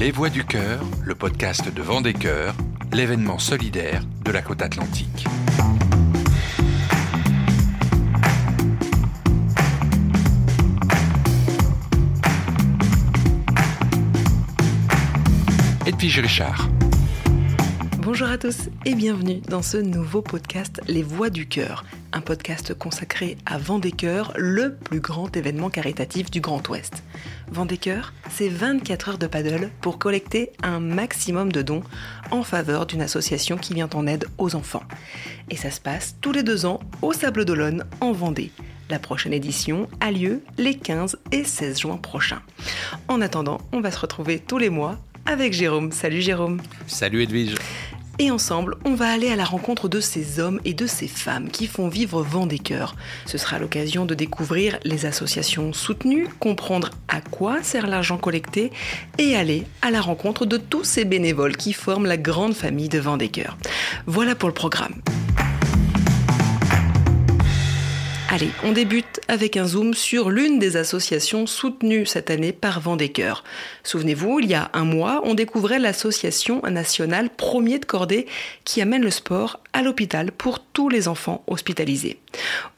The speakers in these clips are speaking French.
Les Voix du Cœur, le podcast de Vendée Cœur, l'événement solidaire de la côte atlantique. Edwige Richard. Bonjour à tous et bienvenue dans ce nouveau podcast Les Voix du Cœur, un podcast consacré à Vendée-Cœur, le plus grand événement caritatif du Grand Ouest. Vendée-Cœur, c'est 24 heures de paddle pour collecter un maximum de dons en faveur d'une association qui vient en aide aux enfants. Et ça se passe tous les deux ans au Sable d'Olonne en Vendée. La prochaine édition a lieu les 15 et 16 juin prochains. En attendant, on va se retrouver tous les mois avec Jérôme. Salut Jérôme. Salut Edwige. Et ensemble, on va aller à la rencontre de ces hommes et de ces femmes qui font vivre Vendée-Cœur. Ce sera l'occasion de découvrir les associations soutenues, comprendre à quoi sert l'argent collecté et aller à la rencontre de tous ces bénévoles qui forment la grande famille de Vendée-Cœur. Voilà pour le programme. Allez, on débute avec un zoom sur l'une des associations soutenues cette année par Vendée-Cœur. Souvenez-vous, il y a un mois, on découvrait l'association nationale Premier de Cordée qui amène le sport à l'hôpital pour tous les enfants hospitalisés.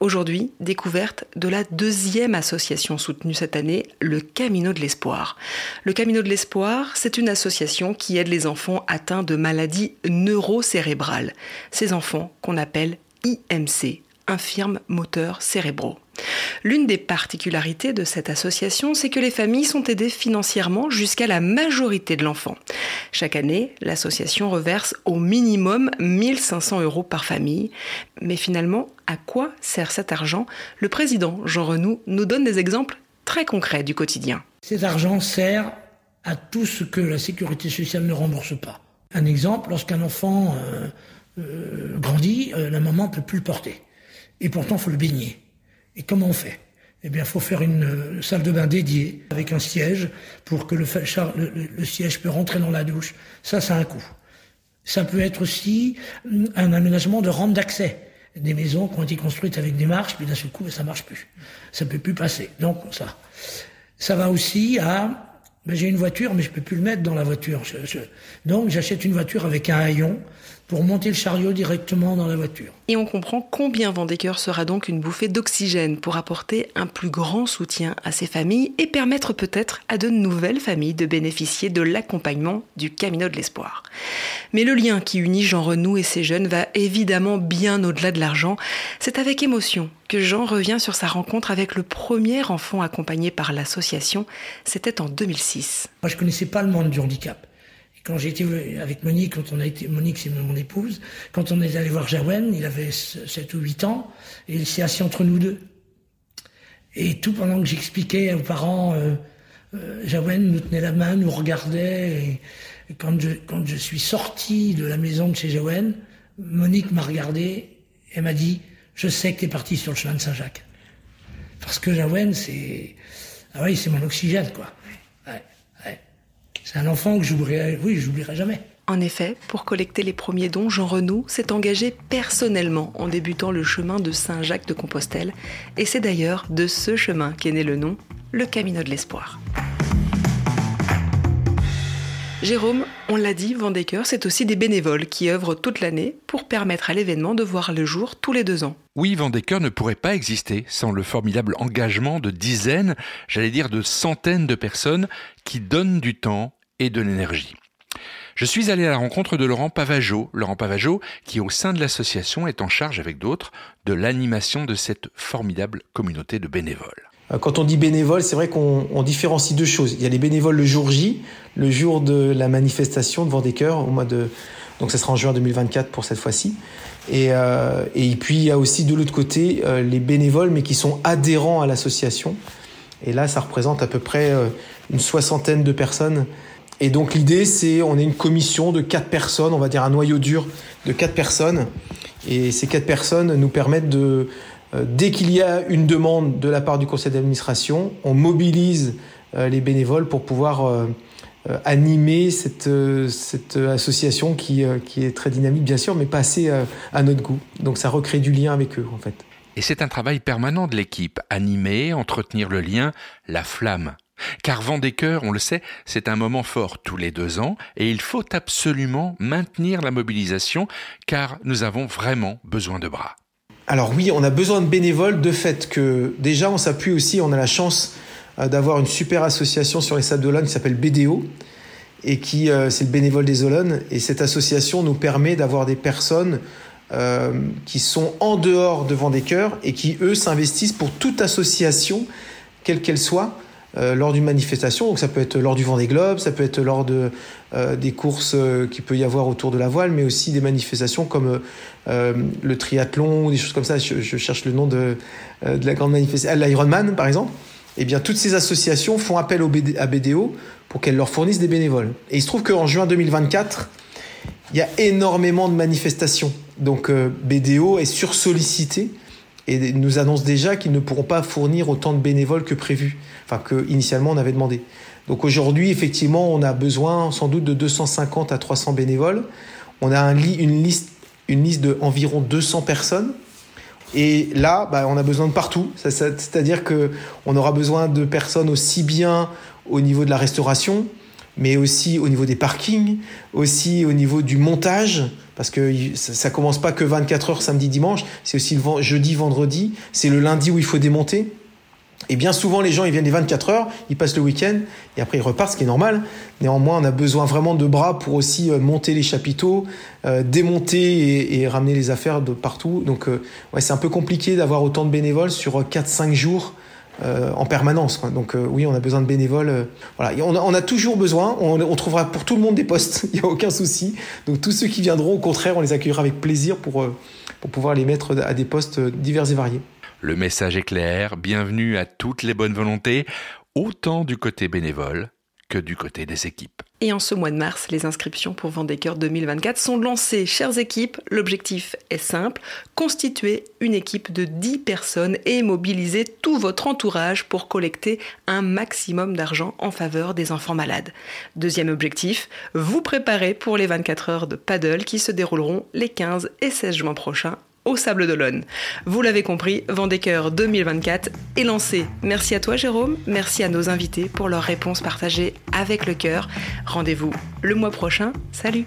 Aujourd'hui, découverte de la deuxième association soutenue cette année, le Camino de l'Espoir. Le Camino de l'Espoir, c'est une association qui aide les enfants atteints de maladies neurocérébrales. Ces enfants qu'on appelle IMC, infirmes moteurs cérébraux. L'une des particularités de cette association, c'est que les familles sont aidées financièrement jusqu'à la majorité de l'enfant. Chaque année, l'association reverse au minimum 1500 euros par famille. Mais finalement, à quoi sert cet argent? Le président Jean Renoux nous donne des exemples très concrets du quotidien. Cet argent sert à tout ce que la sécurité sociale ne rembourse pas. Un exemple, lorsqu'un enfant euh, euh, grandit, euh, la maman ne peut plus le porter et pourtant faut le baigner. Et comment on fait? Eh bien, faut faire une euh, salle de bain dédiée avec un siège pour que le, siège peut rentrer dans la douche. Ça, ça a un coût. Ça peut être aussi mm, un aménagement de rampe d'accès. Des maisons qui ont été construites avec des marches, puis d'un seul coup, ça marche plus. Ça peut plus passer. Donc ça, ça va aussi à ben, j'ai une voiture, mais je peux plus le mettre dans la voiture. Donc j'achète une voiture avec un haillon pour monter le chariot directement dans la voiture. Et on comprend combien Vendécœur sera donc une bouffée d'oxygène pour apporter un plus grand soutien à ces familles et permettre peut-être à de nouvelles familles de bénéficier de l'accompagnement du Camino de l'Espoir. Mais le lien qui unit Jean Renou et ses jeunes va évidemment bien au-delà de l'argent. C'est avec émotion que Jean revient sur sa rencontre avec le premier enfant accompagné par l'association. C'était en 2006. Moi, je connaissais pas le monde du handicap quand été avec Monique, quand on a été, Monique c'est mon épouse, quand on est allé voir Jawen, il avait 7 ou 8 ans, et il s'est assis entre nous deux. Et tout pendant que j'expliquais aux parents, euh, euh, Jawen nous tenait la main, nous regardait, et, quand, je, quand je suis sorti de la maison de chez Jawen, Monique m'a regardé et m'a dit, je sais que tu es parti sur le chemin de Saint-Jacques. Parce que Jawen, c'est, ah oui, c'est mon oxygène, quoi. C'est un enfant que j'oublierai, oui, j'oublierai jamais. En effet, pour collecter les premiers dons, Jean Renou s'est engagé personnellement en débutant le chemin de Saint-Jacques de Compostelle. Et c'est d'ailleurs de ce chemin qu'est né le nom, le Camino de l'Espoir. Jérôme, on l'a dit, Vendécœur, c'est aussi des bénévoles qui œuvrent toute l'année pour permettre à l'événement de voir le jour tous les deux ans. Oui, Vendécœur ne pourrait pas exister sans le formidable engagement de dizaines, j'allais dire de centaines de personnes qui donnent du temps de l'énergie. Je suis allé à la rencontre de Laurent Pavageau. Laurent Pavageau, qui au sein de l'association est en charge avec d'autres de l'animation de cette formidable communauté de bénévoles. Euh, quand on dit bénévole, c'est vrai qu'on différencie deux choses. Il y a les bénévoles le jour J, le jour de la manifestation devant des cœurs, au mois de donc ça sera en juin 2024 pour cette fois-ci. Et, euh, et puis il y a aussi de l'autre côté euh, les bénévoles, mais qui sont adhérents à l'association. Et là, ça représente à peu près une soixantaine de personnes. Et donc l'idée, c'est on est une commission de quatre personnes, on va dire un noyau dur de quatre personnes. Et ces quatre personnes nous permettent de euh, dès qu'il y a une demande de la part du conseil d'administration, on mobilise euh, les bénévoles pour pouvoir euh, animer cette, association qui est très dynamique, bien sûr, mais pas assez à notre goût. Donc ça recrée du lien avec eux, en fait. Et c'est un travail permanent de l'équipe, animer, entretenir le lien, la flamme. Car Vendée-Cœur, on le sait, c'est un moment fort tous les deux ans et il faut absolument maintenir la mobilisation car nous avons vraiment besoin de bras. Alors oui, on a besoin de bénévoles de fait que déjà on s'appuie aussi, on a la chance euh, d'avoir une super association sur les Sables d'Olonne qui s'appelle BDO et qui euh, c'est le bénévole des Olonnes et cette association nous permet d'avoir des personnes euh, qui sont en dehors de Vendée-Cœur et qui eux s'investissent pour toute association quelle qu'elle soit euh, lors d'une manifestation. Donc ça peut être lors du Vendée Globe, ça peut être lors de euh, des courses euh, qu'il peut y avoir autour de la voile, mais aussi des manifestations comme le triathlon ou des choses comme ça. Je, je cherche le nom de, de la grande manifestation, l'Ironman par exemple. Eh bien, toutes ces associations font appel au à BDO pour qu'elles leur fournissent des bénévoles. Et il se trouve qu'en juin 2024, il y a énormément de manifestations. Donc BDO est sursollicité et nous annonce déjà qu'ils ne pourront pas fournir autant de bénévoles que prévu, enfin que initialement on avait demandé. Donc aujourd'hui, effectivement, on a besoin sans doute de 250 à 300 bénévoles. On a un une liste, une liste de environ 200 personnes. Et là, bah, on a besoin de partout. C'est-à-dire que on aura besoin de personnes aussi bien au niveau de la restauration, mais aussi au niveau des parkings, aussi au niveau du montage, parce que ça, commence pas que 24 heures samedi dimanche, c'est aussi le jeudi vendredi, c'est le lundi où il faut démonter. Et bien souvent, les gens, ils viennent les 24 heures, ils passent le week-end, et après ils repartent, ce qui est normal. Néanmoins, on a besoin vraiment de bras pour aussi euh, monter les chapiteaux, euh, démonter et, ramener les affaires de partout. Donc, euh, ouais, c'est un peu compliqué d'avoir autant de bénévoles sur 4-5 jours en permanence. Donc euh, oui, on a besoin de bénévoles. Euh, on a, toujours besoin. On, trouvera pour tout le monde des postes. Il n'y a aucun souci. Donc tous ceux qui viendront, au contraire, on les accueillera avec plaisir pour pour pouvoir les mettre à des postes divers et variés. Le message est clair. Bienvenue à toutes les bonnes volontés, autant du côté bénévole du côté des équipes. Et en ce mois de mars, les inscriptions pour Vendée-Cœur 2024 sont lancées. Chères équipes, l'objectif est simple, constituer une équipe de 10 personnes et mobiliser tout votre entourage pour collecter un maximum d'argent en faveur des enfants malades. Deuxième objectif, vous préparer pour les 24 heures de paddle qui se dérouleront les 15 et 16 juin prochains au Sable d'Olonne. Vous l'avez compris, Vendécœur 2024 est lancé. Merci à toi Jérôme, merci à nos invités pour leurs réponses partagées avec le cœur. Rendez-vous le mois prochain. Salut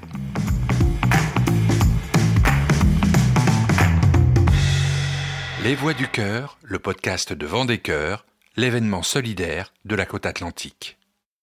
Les Voix du Cœur, le podcast de Vendécœur, l'événement solidaire de la côte atlantique.